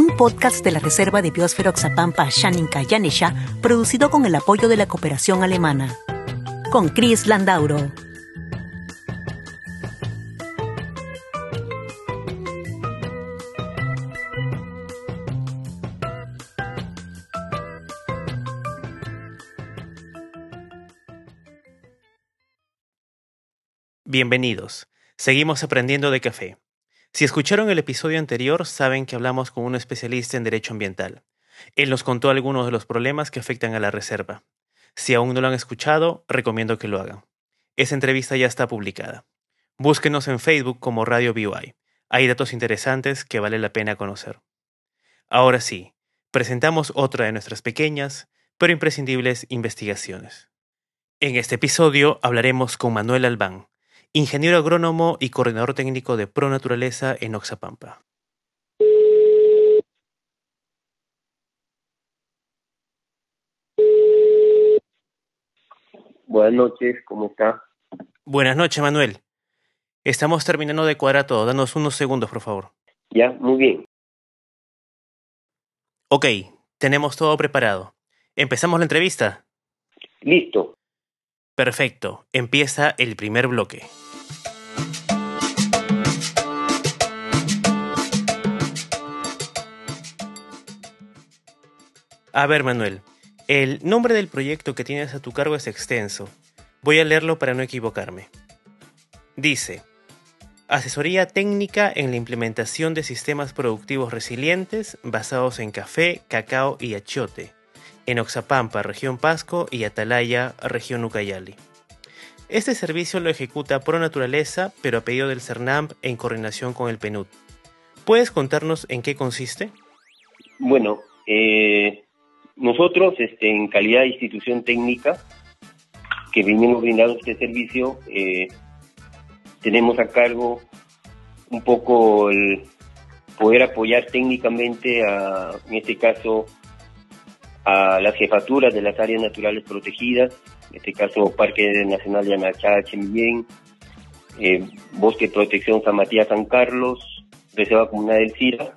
un podcast de la Reserva de Biosfera Oxapampa Shaninka Yanesha, producido con el apoyo de la cooperación alemana. Con Chris Landauro. Bienvenidos. Seguimos aprendiendo de café. Si escucharon el episodio anterior, saben que hablamos con un especialista en derecho ambiental. Él nos contó algunos de los problemas que afectan a la reserva. Si aún no lo han escuchado, recomiendo que lo hagan. Esa entrevista ya está publicada. Búsquenos en Facebook como Radio BUI. Hay datos interesantes que vale la pena conocer. Ahora sí, presentamos otra de nuestras pequeñas, pero imprescindibles investigaciones. En este episodio hablaremos con Manuel Albán, ingeniero agrónomo y coordinador técnico de Pro Naturaleza en Oxapampa. Buenas noches, ¿cómo está? Buenas noches, Manuel. Estamos terminando de cuadrar todo. Danos unos segundos, por favor. Ya, muy bien. Ok, tenemos todo preparado. ¿Empezamos la entrevista? Listo. Perfecto. Empieza el primer bloque. A ver, Manuel, el nombre del proyecto que tienes a tu cargo es extenso. Voy a leerlo para no equivocarme. Dice, Asesoría técnica en la implementación de sistemas productivos resilientes basados en café, cacao y achiote, en Oxapampa, región Pasco, y Atalaya, región Ucayali. Este servicio lo ejecuta Pro Naturaleza, pero a pedido del CERNAMP en coordinación con el PNUD. ¿Puedes contarnos en qué consiste? Bueno, eh, nosotros, este, en calidad de institución técnica que venimos brindando este servicio, eh, tenemos a cargo un poco el poder apoyar técnicamente, a, en este caso, a las jefaturas de las áreas naturales protegidas, en este caso Parque Nacional de Anachá, Chemillén, eh, Bosque Protección San Matías, San Carlos, Reserva Comunal del Cira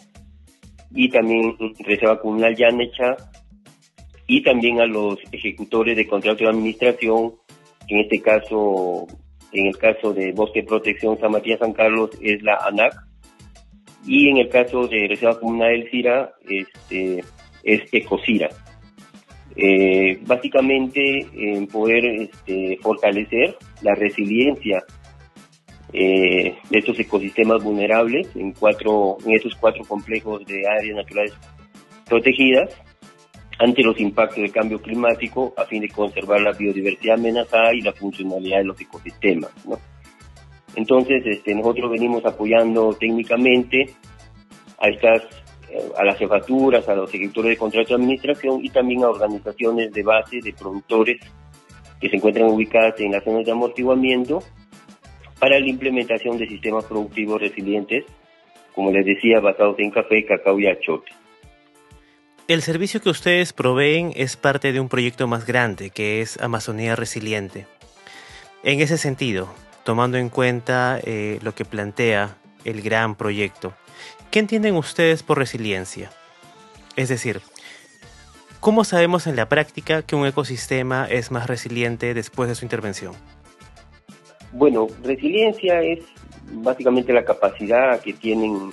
y también Reserva Comunal Yanecha y también a los ejecutores de contrato de administración, en este caso, en el caso de Bosque Protección San Matías San Carlos es la ANAC, y en el caso de Reserva Comunal del CIRA este, es ECOCIRA. Eh, básicamente en poder este, fortalecer la resiliencia eh, de estos ecosistemas vulnerables en cuatro en estos cuatro complejos de áreas naturales protegidas ante los impactos del cambio climático a fin de conservar la biodiversidad amenazada y la funcionalidad de los ecosistemas. Entonces, este, nosotros venimos apoyando técnicamente a estas a las jefaturas, a los ejecutores de contrato de administración y también a organizaciones de base de productores que se encuentran ubicadas en las zonas de amortiguamiento para la implementación de sistemas productivos resilientes, como les decía, basados en café, cacao y achote. El servicio que ustedes proveen es parte de un proyecto más grande que es Amazonía Resiliente. En ese sentido, tomando en cuenta eh, lo que plantea el gran proyecto, ¿qué entienden ustedes por resiliencia? Es decir, ¿cómo sabemos en la práctica que un ecosistema es más resiliente después de su intervención? Bueno, resiliencia es básicamente la capacidad que tienen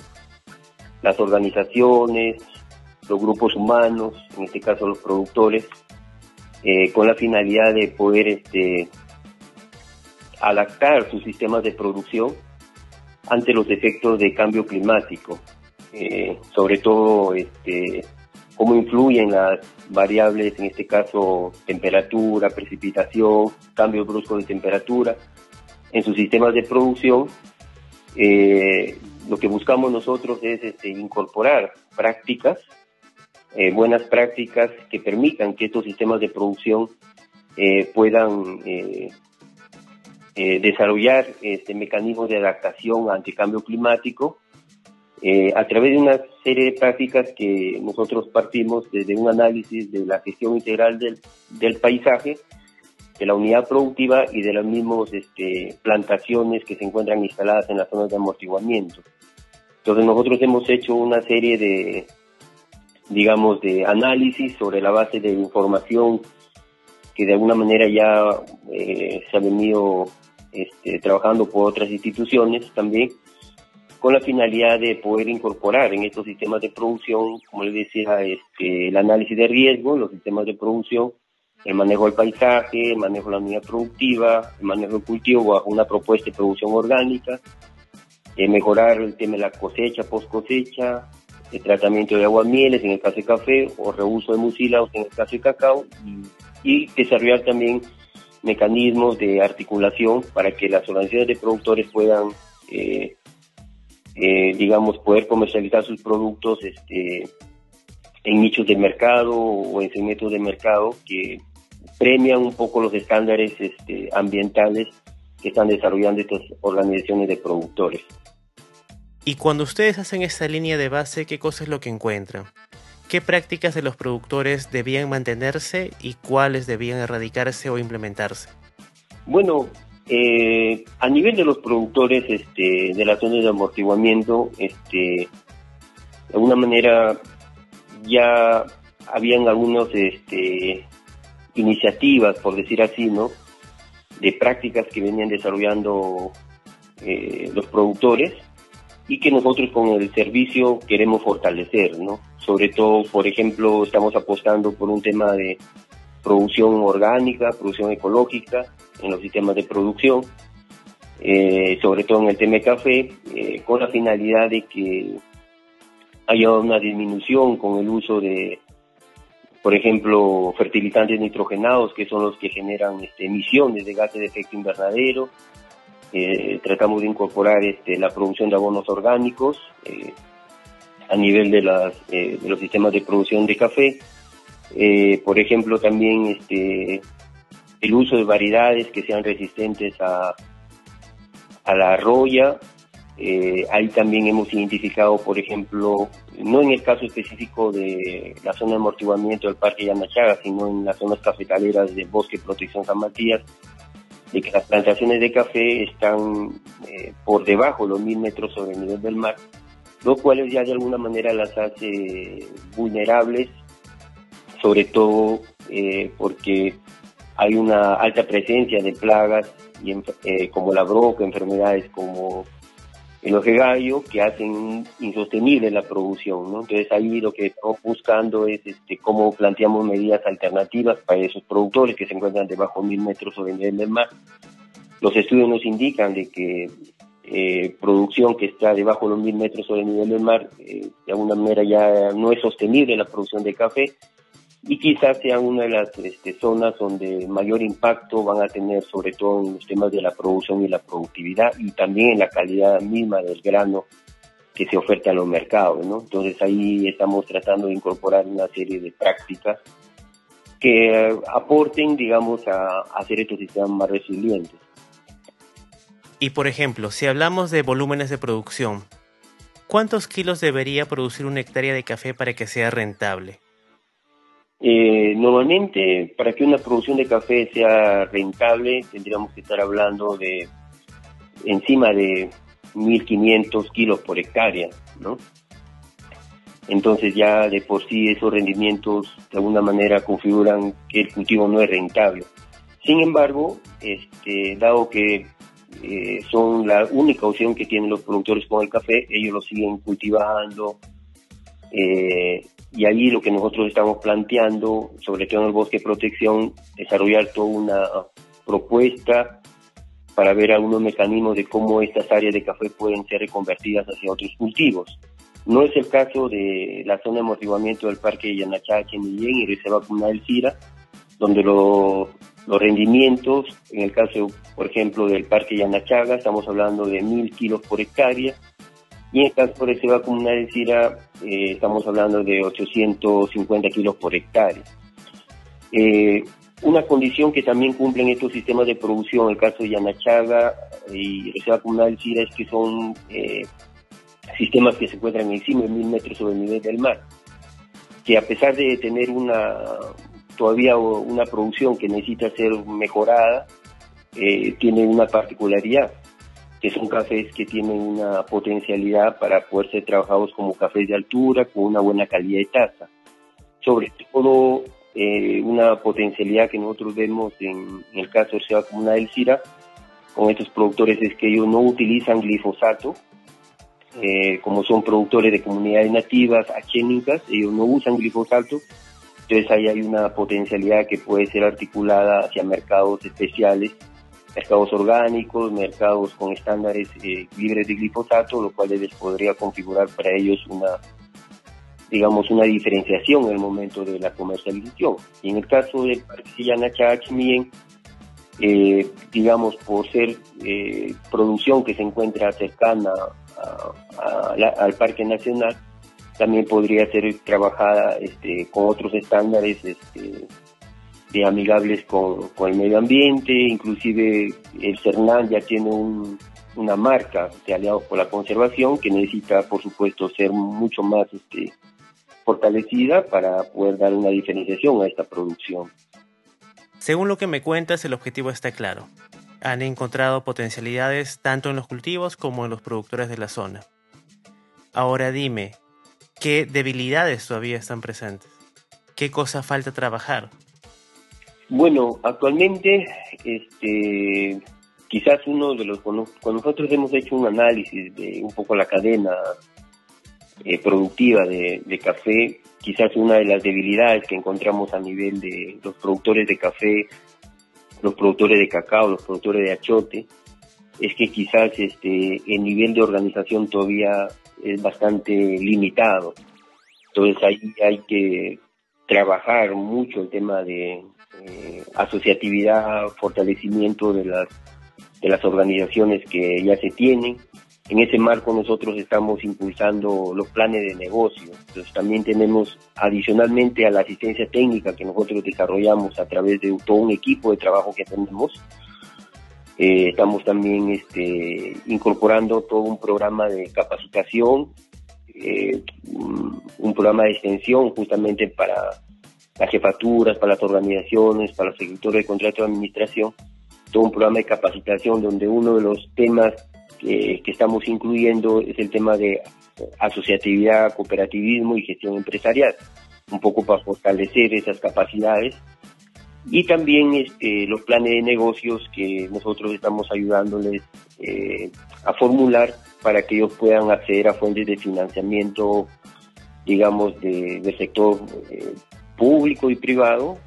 las organizaciones, los grupos humanos, en este caso los productores, eh, con la finalidad de poder este, adaptar sus sistemas de producción ante los efectos de cambio climático, eh, sobre todo este, cómo influyen las variables, en este caso temperatura, precipitación, cambios bruscos de temperatura, en sus sistemas de producción. Eh, lo que buscamos nosotros es este, incorporar prácticas eh, buenas prácticas que permitan que estos sistemas de producción puedan eh, desarrollar este mecanismos de adaptación ante cambio climático a través de una serie de prácticas que nosotros partimos desde un análisis de la gestión integral del, del paisaje, de la unidad productiva y de las mismas este, plantaciones que se encuentran instaladas en las zonas de amortiguamiento. Entonces nosotros hemos hecho una serie de, digamos, de análisis sobre la base de información que de alguna manera ya eh, se ha venido este, trabajando por otras instituciones también, con la finalidad de poder incorporar en estos sistemas de producción, como les decía, este, el análisis de riesgo, los sistemas de producción, el manejo del paisaje, el manejo de la unidad productiva, el manejo del cultivo bajo una propuesta de producción orgánica, eh, mejorar el tema de la cosecha, post cosecha, el tratamiento de agua mieles en el caso de café o reuso de mucílagos en el caso de cacao y, desarrollar también mecanismos de articulación para que las organizaciones de productores puedan, eh, eh, digamos, poder comercializar sus productos este, en nichos de mercado o en segmentos de mercado que premian un poco los estándares este, ambientales que están desarrollando estas organizaciones de productores. Y cuando ustedes hacen esta línea de base, ¿qué cosa es lo que encuentran? ¿Qué prácticas de los productores debían mantenerse y cuáles debían erradicarse o implementarse? Bueno, eh, a nivel de los productores este, de las zonas de amortiguamiento, este, de alguna manera ya habían algunas este, iniciativas, por decir así, ¿no? De prácticas que venían desarrollando eh, los productores y que nosotros con el servicio queremos fortalecer, ¿no? Sobre todo, por ejemplo, estamos apostando por un tema de producción orgánica, producción ecológica en los sistemas de producción, eh, sobre todo en el tema de café, eh, con la finalidad de que haya una disminución con el uso de, por ejemplo, fertilizantes nitrogenados, que son los que generan este, emisiones de gases de efecto invernadero, eh, tratamos de incorporar este, la producción de abonos orgánicos a nivel de, las, eh, los sistemas de producción de café. por ejemplo, también este, el uso de variedades que sean resistentes a, la arroya. ahí también hemos identificado, por ejemplo, no en el caso específico de la zona de amortiguamiento del Parque Yanachaga, sino en las zonas cafetaleras del Bosque Protección San Matías, de que las plantaciones de café están eh, por debajo de los mil metros sobre el nivel del mar, lo cual ya de alguna manera las hace vulnerables, sobre todo eh, porque hay una alta presencia de plagas y, eh, como la broca, enfermedades como el oje gallo que hacen insostenible la producción, ¿no? Entonces ahí lo que estamos buscando es este, cómo planteamos medidas alternativas para esos productores que se encuentran debajo de mil metros sobre el nivel del mar. Los estudios nos indican de que eh, producción que está debajo de los mil metros sobre el nivel del mar, eh, de alguna manera ya no es sostenible la producción de café y quizás sea una de las este, zonas donde mayor impacto van a tener sobre todo en los temas de la producción y la productividad y también en la calidad misma del grano que se oferta en los mercados, ¿no? Entonces ahí estamos tratando de incorporar una serie de prácticas que aporten, digamos, a, a hacer estos sistemas más resilientes. Y por ejemplo, si hablamos de volúmenes de producción, ¿cuántos kilos debería producir una hectárea de café para que sea rentable? Eh, normalmente, para que una producción de café sea rentable, tendríamos que estar hablando de encima de 1.500 kilos por hectárea, ¿no? Entonces ya de por sí esos rendimientos de alguna manera configuran que el cultivo no es rentable. Sin embargo, este, dado que eh, son la única opción que tienen los productores con el café, ellos lo siguen cultivando, eh, y ahí lo que nosotros estamos planteando, sobre todo en el bosque de protección, desarrollar toda una propuesta para ver algunos mecanismos de cómo estas áreas de café pueden ser reconvertidas hacia otros cultivos. No es el caso de la zona de amortiguamiento del Parque de Yanachache, Millén y Reserva Comunal del Cira, donde los rendimientos, en el caso, por ejemplo, del Parque Yanachaga, estamos hablando de mil kilos por hectárea, Y en el caso de Reserva Comunal de Cira, eh, estamos hablando de 850 kilos por hectárea. Eh, una condición que también cumplen estos sistemas de producción, en el caso de Yanachaga y Reserva Comunal de Cira, es que son eh, sistemas que se encuentran encima de mil metros sobre el nivel del mar, que a pesar de tener una todavía una producción que necesita ser mejorada, eh, tiene una particularidad, que son cafés que tienen una potencialidad para poder ser trabajados como cafés de altura, con una buena calidad de taza. Sobre todo, eh, una potencialidad que nosotros vemos en, el caso de Ciudad Comunal del Cira, con estos productores es que ellos no utilizan glifosato, eh, como son productores de comunidades nativas, achénicas, ellos no usan glifosato, entonces ahí hay una potencialidad que puede ser articulada hacia mercados especiales, mercados orgánicos, mercados con estándares eh, libres de glifosato, lo cual les podría configurar para ellos una, digamos, una diferenciación en el momento de la comercialización. Y en el caso del Parque Sillana Chachmien, eh, digamos, por ser eh, producción que se encuentra cercana al Parque Nacional, también podría ser trabajada este, con otros estándares este, de amigables con, el medio ambiente, inclusive el CERNAN ya tiene una marca de aliados por la conservación que necesita, por supuesto, ser mucho más este, fortalecida para poder dar una diferenciación a esta producción. Según lo que me cuentas, el objetivo está claro. Han encontrado potencialidades tanto en los cultivos como en los productores de la zona. Ahora dime, ¿qué debilidades todavía están presentes? ¿Qué cosa falta trabajar? Bueno, actualmente, este, quizás uno de los, cuando, nosotros hemos hecho un análisis de un poco la cadena eh, productiva de, café, quizás una de las debilidades que encontramos a nivel de los productores de café, los productores de cacao, los productores de achote, es que quizás este, el nivel de organización todavía es bastante limitado. Entonces ahí hay que trabajar mucho el tema de, eh, asociatividad, fortalecimiento de las, de las organizaciones que ya se tienen. En ese marco nosotros estamos impulsando los planes de negocio. Entonces también tenemos adicionalmente a la asistencia técnica que nosotros desarrollamos a través de todo un equipo de trabajo que tenemos. Eh, estamos también este, incorporando todo un programa de capacitación, eh, un programa de extensión justamente para las jefaturas, para las organizaciones, para los ejecutores de contrato de administración, todo un programa de capacitación donde uno de los temas que, estamos incluyendo es el tema de asociatividad, cooperativismo y gestión empresarial, un poco para fortalecer esas capacidades y también este, los planes de negocios que nosotros estamos ayudándoles eh, a formular para que ellos puedan acceder a fuentes de financiamiento, digamos, de, del sector eh, público y privado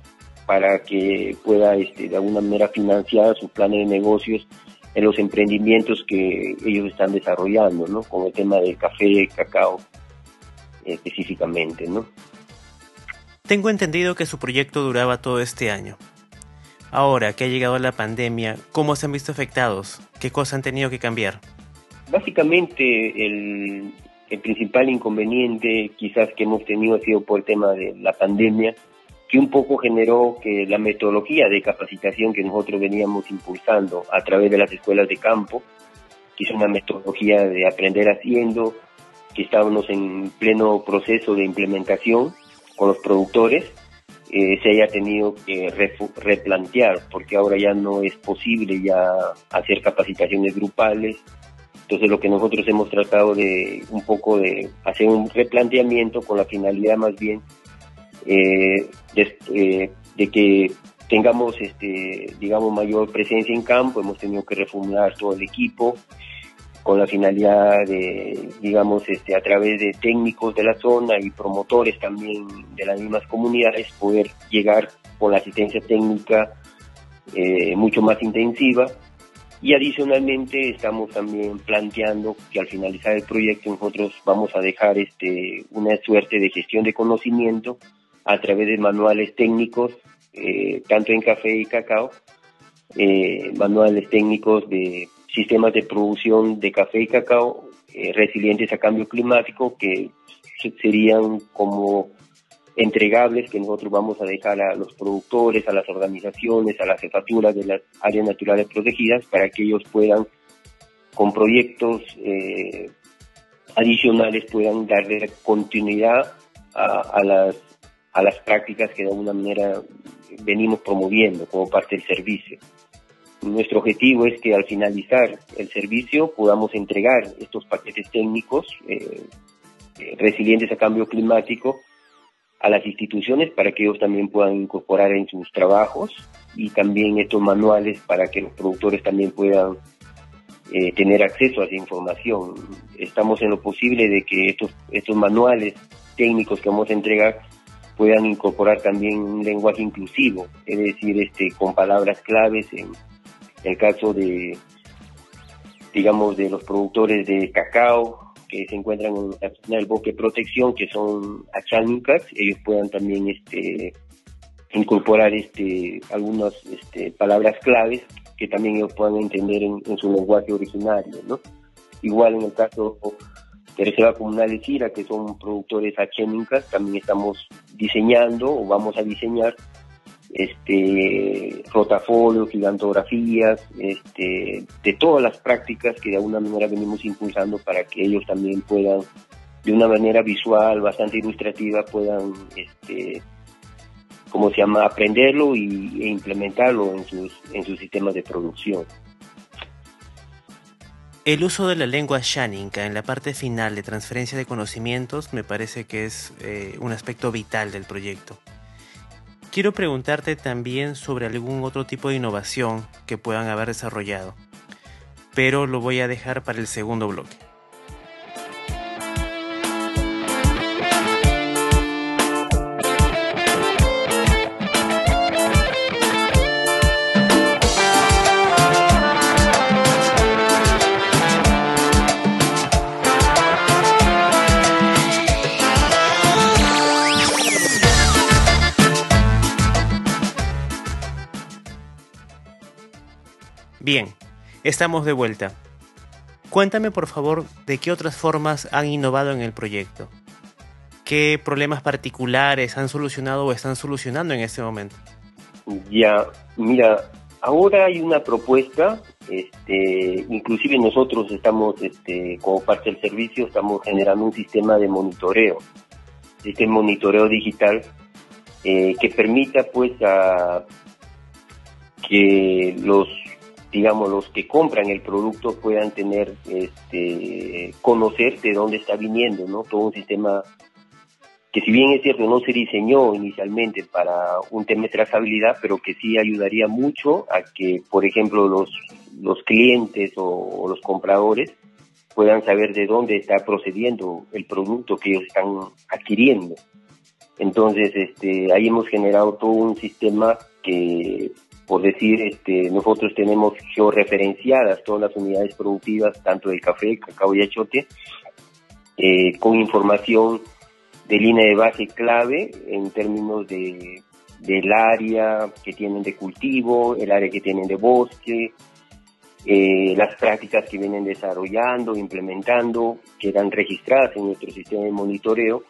para que pueda este, de alguna manera financiar sus planes de negocios en los emprendimientos que ellos están desarrollando, ¿no? Con el tema del café, cacao específicamente, ¿no? Tengo entendido que su proyecto duraba todo este año. Ahora que ha llegado la pandemia, ¿cómo se han visto afectados? ¿Qué cosas han tenido que cambiar? Básicamente el, principal inconveniente quizás que hemos tenido ha sido por el tema de la pandemia, que un poco generó que la metodología de capacitación que nosotros veníamos impulsando a través de las escuelas de campo, que es una metodología de aprender haciendo, que estábamos en pleno proceso de implementación con los productores, eh, se haya tenido que replantear, porque ahora ya no es posible ya hacer capacitaciones grupales, entonces lo que nosotros hemos tratado de un poco de hacer un replanteamiento con la finalidad más bien eh, eh, de, que tengamos este digamos mayor presencia en campo, hemos tenido que reformular todo el equipo con la finalidad de digamos este a través de técnicos de la zona y promotores también de las mismas comunidades poder llegar con la asistencia técnica eh, mucho más intensiva. Y adicionalmente estamos también planteando que al finalizar el proyecto nosotros vamos a dejar este, una suerte de gestión de conocimiento a través de manuales técnicos, eh, tanto en café y cacao, eh, manuales técnicos de sistemas de producción de café y cacao eh, resilientes a cambio climático, que serían como entregables que nosotros vamos a dejar a los productores, a las organizaciones, a las jefaturas de las áreas naturales protegidas para que ellos puedan, con proyectos eh, adicionales, puedan darle continuidad a, las, a las prácticas que de alguna manera venimos promoviendo como parte del servicio. Nuestro objetivo es que al finalizar el servicio podamos entregar estos paquetes técnicos eh, eh, resilientes a cambio climático a las instituciones para que ellos también puedan incorporar en sus trabajos y también estos manuales para que los productores también puedan eh, tener acceso a esa información. Estamos en lo posible de que estos, estos manuales técnicos que vamos a entregar puedan incorporar también un lenguaje inclusivo, es decir, este, con palabras claves en, el caso de, digamos, de los productores de cacao que se encuentran en el bosque de protección, que son achánicas, ellos puedan también este, incorporar este, algunas este, palabras claves que también ellos puedan entender en, su lenguaje originario, ¿no? Igual en el caso de Reserva Comunal de Chira, que son productores achénicas, también estamos diseñando o vamos a diseñar este rotafolios, gigantografías, este, de todas las prácticas que de alguna manera venimos impulsando para que ellos también puedan, de una manera visual, bastante ilustrativa, puedan, este, como se llama, aprenderlo y, e implementarlo en sus, en sus sistemas de producción. El uso de la lengua Shaninka en la parte final de transferencia de conocimientos me parece que es eh, un aspecto vital del proyecto. Quiero preguntarte también sobre algún otro tipo de innovación que puedan haber desarrollado, pero lo voy a dejar para el segundo bloque. Bien, estamos de vuelta. Cuéntame por favor de qué otras formas han innovado en el proyecto. ¿Qué problemas particulares han solucionado o están solucionando en este momento? Ya, mira, ahora hay una propuesta, este, inclusive nosotros estamos, este, como parte del servicio, estamos generando un sistema de monitoreo, este monitoreo digital eh, que permita pues a que los digamos, los que compran el producto puedan tener, este, conocer de dónde está viniendo, ¿no? Todo un sistema que si bien es cierto no se diseñó inicialmente para un tema de trazabilidad, pero que sí ayudaría mucho a que, por ejemplo, los, los clientes o, los compradores puedan saber de dónde está procediendo el producto que ellos están adquiriendo. Entonces, este, ahí hemos generado todo un sistema que por decir, este, nosotros tenemos georreferenciadas todas las unidades productivas, tanto del café, cacao y achote, eh, con información de línea de base clave en términos de, del área que tienen de cultivo, el área que tienen de bosque, eh, las prácticas que vienen desarrollando, implementando, quedan registradas en nuestro sistema de monitoreo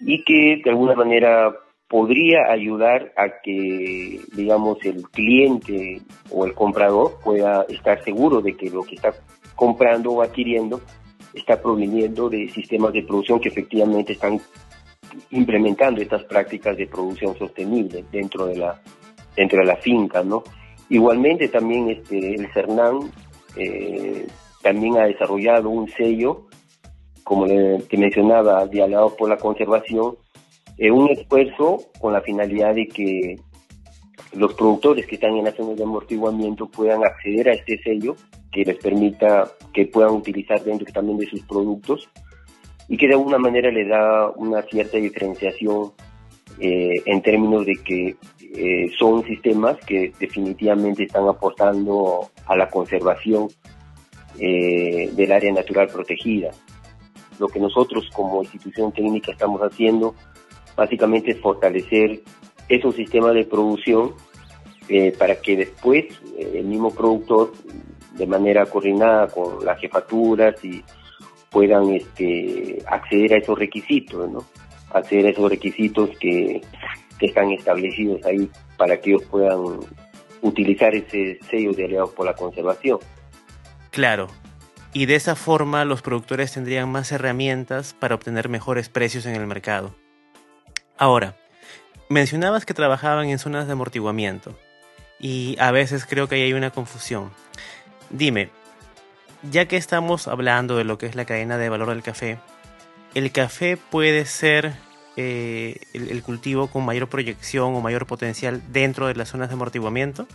y que de alguna manera podría ayudar a que, digamos, el cliente o el comprador pueda estar seguro de que lo que está comprando o adquiriendo está proveniendo de sistemas de producción que efectivamente están implementando estas prácticas de producción sostenible dentro de la dentro de la finca, ¿no? Igualmente también este el CERNAN eh, también ha desarrollado un sello, como le, que mencionaba, dialogado por la conservación, eh, un esfuerzo con la finalidad de que los productores que están en las zonas de amortiguamiento puedan acceder a este sello que les permita que puedan utilizar dentro también de sus productos y que de alguna manera le da una cierta diferenciación eh, en términos de que eh, son sistemas que definitivamente están aportando a la conservación del área natural protegida. Lo que nosotros como institución técnica estamos haciendo básicamente es fortalecer esos sistemas de producción eh, para que después eh, el mismo productor, de manera coordinada con las jefaturas y puedan este, acceder a esos requisitos, ¿no? Acceder a esos requisitos que, que están establecidos ahí para que ellos puedan utilizar ese sello de aliados por la conservación. Claro, y de esa forma los productores tendrían más herramientas para obtener mejores precios en el mercado. Ahora, mencionabas que trabajaban en zonas de amortiguamiento y a veces creo que ahí hay una confusión. Dime, ya que estamos hablando de lo que es la cadena de valor del café, ¿el café puede ser eh, el, cultivo con mayor proyección o mayor potencial dentro de las zonas de amortiguamiento?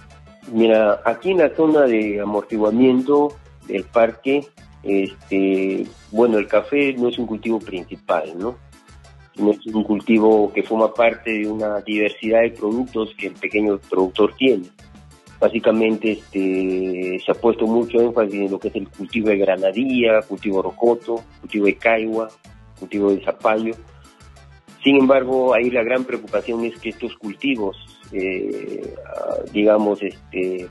Mira, aquí en la zona de amortiguamiento del parque, este, bueno, el café no es un cultivo principal, ¿no? Es un cultivo que forma parte de una diversidad de productos que el pequeño productor tiene. Básicamente este, se ha puesto mucho énfasis en lo que es el cultivo de granadilla, cultivo de rocoto, cultivo de caigua, cultivo de zapallo. Sin embargo, ahí la gran preocupación es que estos cultivos, eh, digamos, este,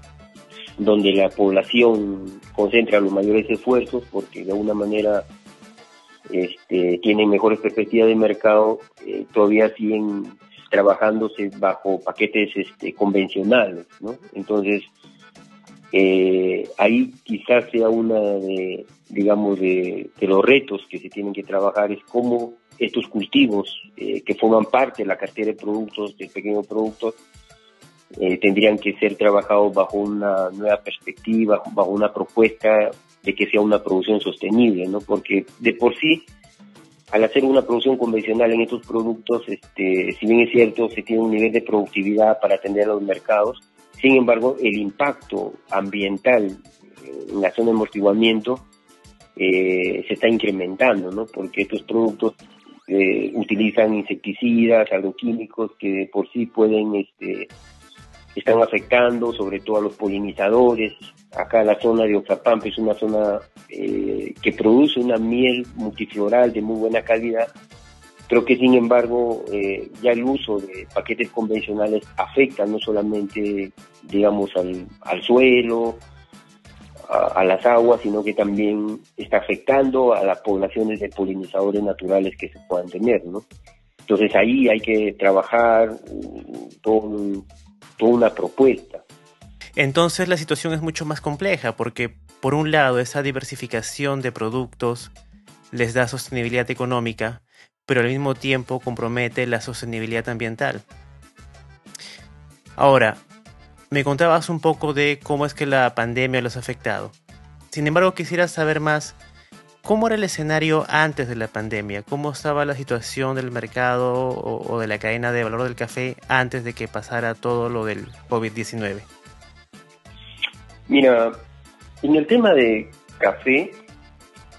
donde la población concentra los mayores esfuerzos, porque de alguna manera este, tienen mejores perspectivas de mercado, eh, todavía siguen trabajándose bajo paquetes este, convencionales, ¿no? Entonces, eh, ahí quizás sea una de, digamos, de, los retos que se tienen que trabajar, es cómo estos cultivos eh, que forman parte de la cartera de productos, de pequeños productos, eh, tendrían que ser trabajados bajo una nueva perspectiva, bajo una propuesta de que sea una producción sostenible, ¿no? Porque de por sí, al hacer una producción convencional en estos productos, este, si bien es cierto, se tiene un nivel de productividad para atender a los mercados, sin embargo, el impacto ambiental en la zona de amortiguamiento eh, se está incrementando, ¿no? Porque estos productos eh, utilizan insecticidas, agroquímicos que de por sí pueden este, están afectando sobre todo a los polinizadores. Acá la zona de Oxapampa es una zona eh, que produce una miel multifloral de muy buena calidad. Creo que sin embargo eh, ya el uso de paquetes convencionales afecta no solamente digamos al, al suelo, a, las aguas, sino que también está afectando a las poblaciones de polinizadores naturales que se puedan tener, ¿no? Entonces ahí hay que trabajar todo una propuesta. Entonces la situación es mucho más compleja porque por un lado esa diversificación de productos les da sostenibilidad económica, pero al mismo tiempo compromete la sostenibilidad ambiental. Ahora, me contabas un poco de cómo es que la pandemia los ha afectado. Sin embargo, quisiera saber más ¿Cómo era el escenario antes de la pandemia? ¿Cómo estaba la situación del mercado o, de la cadena de valor del café antes de que pasara todo lo del COVID-19? Mira, en el tema de café,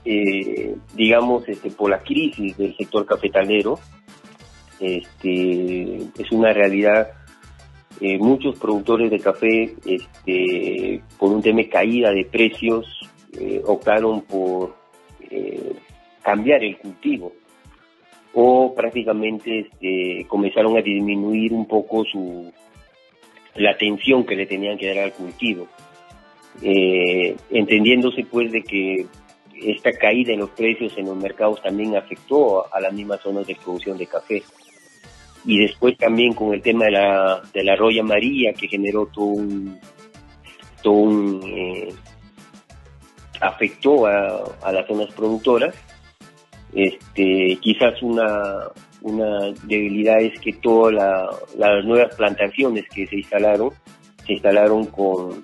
eh, digamos, este, por la crisis del sector cafetalero, este, es una realidad. Eh, muchos productores de café, este, por un tema de caída de precios, eh, optaron por eh, cambiar el cultivo o prácticamente este, comenzaron a disminuir un poco su la atención que le tenían que dar al cultivo, eh, entendiéndose pues de que esta caída en los precios en los mercados también afectó a las mismas zonas de producción de café. Y después también con el tema de la, de la roya amarilla que generó todo un, todo un eh, afectó a, las zonas productoras. Este, quizás una, una debilidad es que todas las nuevas plantaciones que se instalaron, se instalaron con,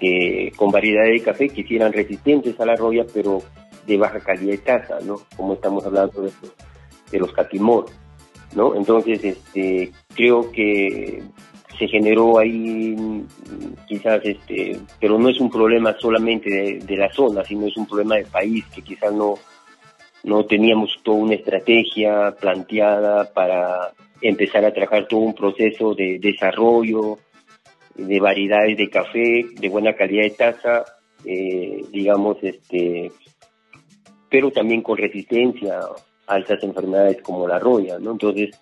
eh, con variedades de café que eran resistentes a la roya, pero de baja calidad de taza, ¿no? Como estamos hablando de, de los catimor, ¿no? Entonces, este, creo que se generó ahí quizás este pero no es un problema solamente de, la zona sino es un problema del país que quizás no no teníamos toda una estrategia planteada para empezar a trabajar todo un proceso de desarrollo de variedades de café de buena calidad de taza eh, digamos este pero también con resistencia a estas enfermedades como la roya no entonces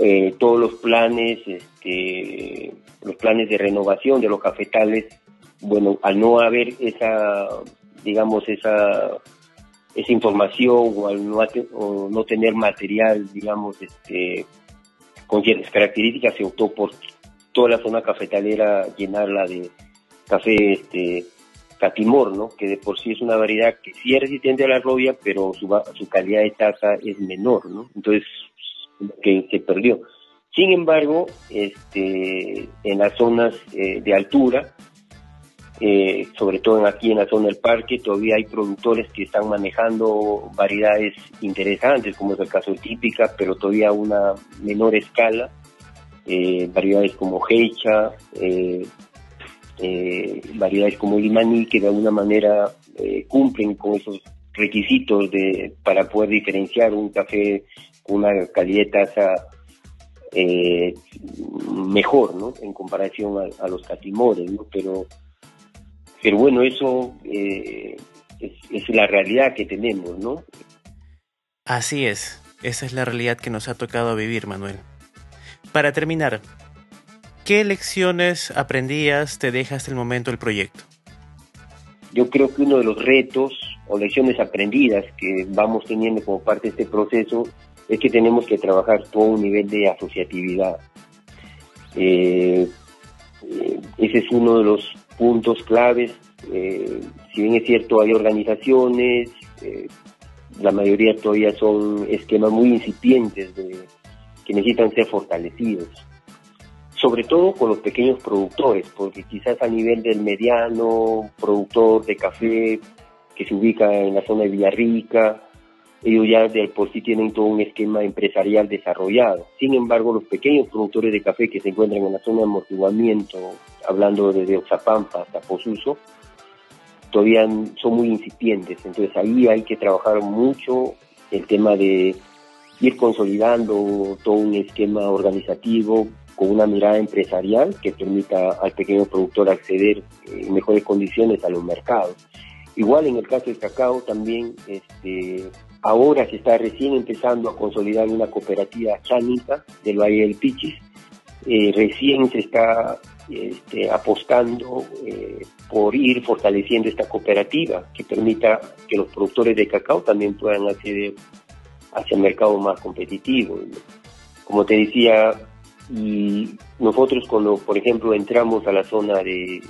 eh, todos los planes, este, los planes de renovación de los cafetales, bueno, al no haber esa, digamos, esa esa información o al no, no tener material, digamos, este, con ciertas características, se optó por toda la zona cafetalera llenarla de café este, catimor, ¿no? que de por sí es una variedad que sí es resistente a la robia, pero su, su calidad de taza es menor, ¿no? entonces que se perdió. Sin embargo, este, en las zonas eh, de altura, eh, sobre todo aquí en la zona del parque, todavía hay productores que están manejando variedades interesantes, como es el caso de Típica, pero todavía a una menor escala, eh, variedades como Heicha, eh, variedades como Limaní, que de alguna manera cumplen con esos requisitos de, para poder diferenciar un café una calidad de taza mejor, ¿no? En comparación a, a los catimores, ¿no? Pero pero bueno, eso eh, es, la realidad que tenemos, ¿no? Así es, esa es la realidad que nos ha tocado vivir, Manuel. Para terminar, ¿qué lecciones aprendías te deja hasta el momento el proyecto? Yo creo que uno de los retos o lecciones aprendidas que vamos teniendo como parte de este proceso es que tenemos que trabajar todo un nivel de asociatividad. Eh, eh, ese es uno de los puntos claves. Eh, si bien es cierto, hay organizaciones, la mayoría todavía son esquemas muy incipientes de, que necesitan ser fortalecidos. Sobre todo con los pequeños productores, porque quizás a nivel del mediano productor de café que se ubica en la zona de Villarrica, ellos ya de por sí tienen todo un esquema empresarial desarrollado. Sin embargo, los pequeños productores de café que se encuentran en la zona de amortiguamiento, hablando desde Oxapampa hasta Posuso, todavía son muy incipientes. Entonces ahí hay que trabajar mucho el tema de ir consolidando todo un esquema organizativo con una mirada empresarial que permita al pequeño productor acceder en mejores condiciones a los mercados. Igual en el caso del cacao también este, Ahora se está recién empezando a consolidar una cooperativa chánica del Valle del Pichis. Eh, recién se está este, apostando eh, por ir fortaleciendo esta cooperativa que permita que los productores de cacao también puedan acceder hacia el mercado más competitivo. Como te decía, y nosotros cuando, por ejemplo, entramos a la zona de,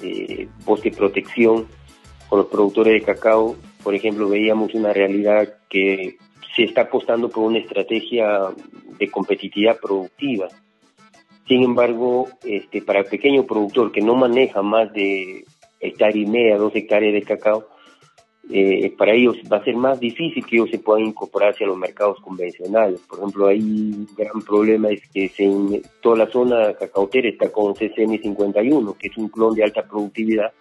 de bosque protección con los productores de cacao, por ejemplo, veíamos una realidad que se está apostando por una estrategia de competitividad productiva. Sin embargo, este, para el pequeño productor que no maneja más de hectárea y media, dos hectáreas de cacao, eh, para ellos va a ser más difícil que ellos se puedan incorporar hacia los mercados convencionales. Por ejemplo, hay un gran problema es que en toda la zona cacautera está con CCN 51, que es un clon de alta productividad,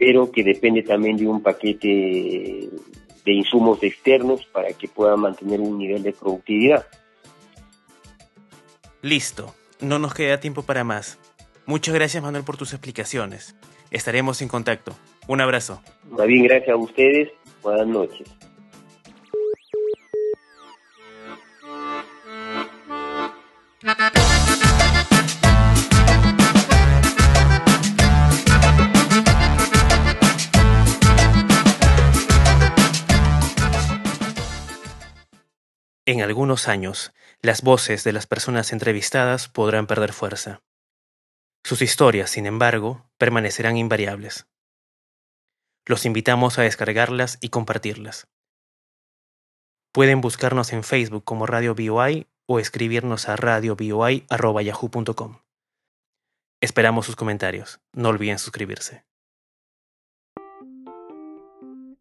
pero que depende también de un paquete de insumos externos para que pueda mantener un nivel de productividad. Listo, no nos queda tiempo para más. Muchas gracias Manuel por tus explicaciones. Estaremos en contacto. Un abrazo. Más bien, gracias a ustedes. Buenas noches. En algunos años, las voces de las personas entrevistadas podrán perder fuerza. Sus historias, sin embargo, permanecerán invariables. Los invitamos a descargarlas y compartirlas. Pueden buscarnos en Facebook como Radio BOI o escribirnos a radioboi.yahoo.com. Esperamos sus comentarios. No olviden suscribirse.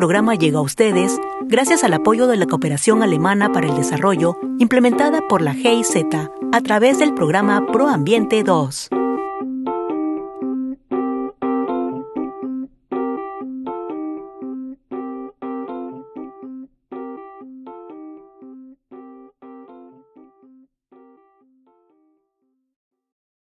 Programa llega a ustedes gracias al apoyo de la Cooperación Alemana para el Desarrollo implementada por la GIZ a través del programa ProAmbiente 2.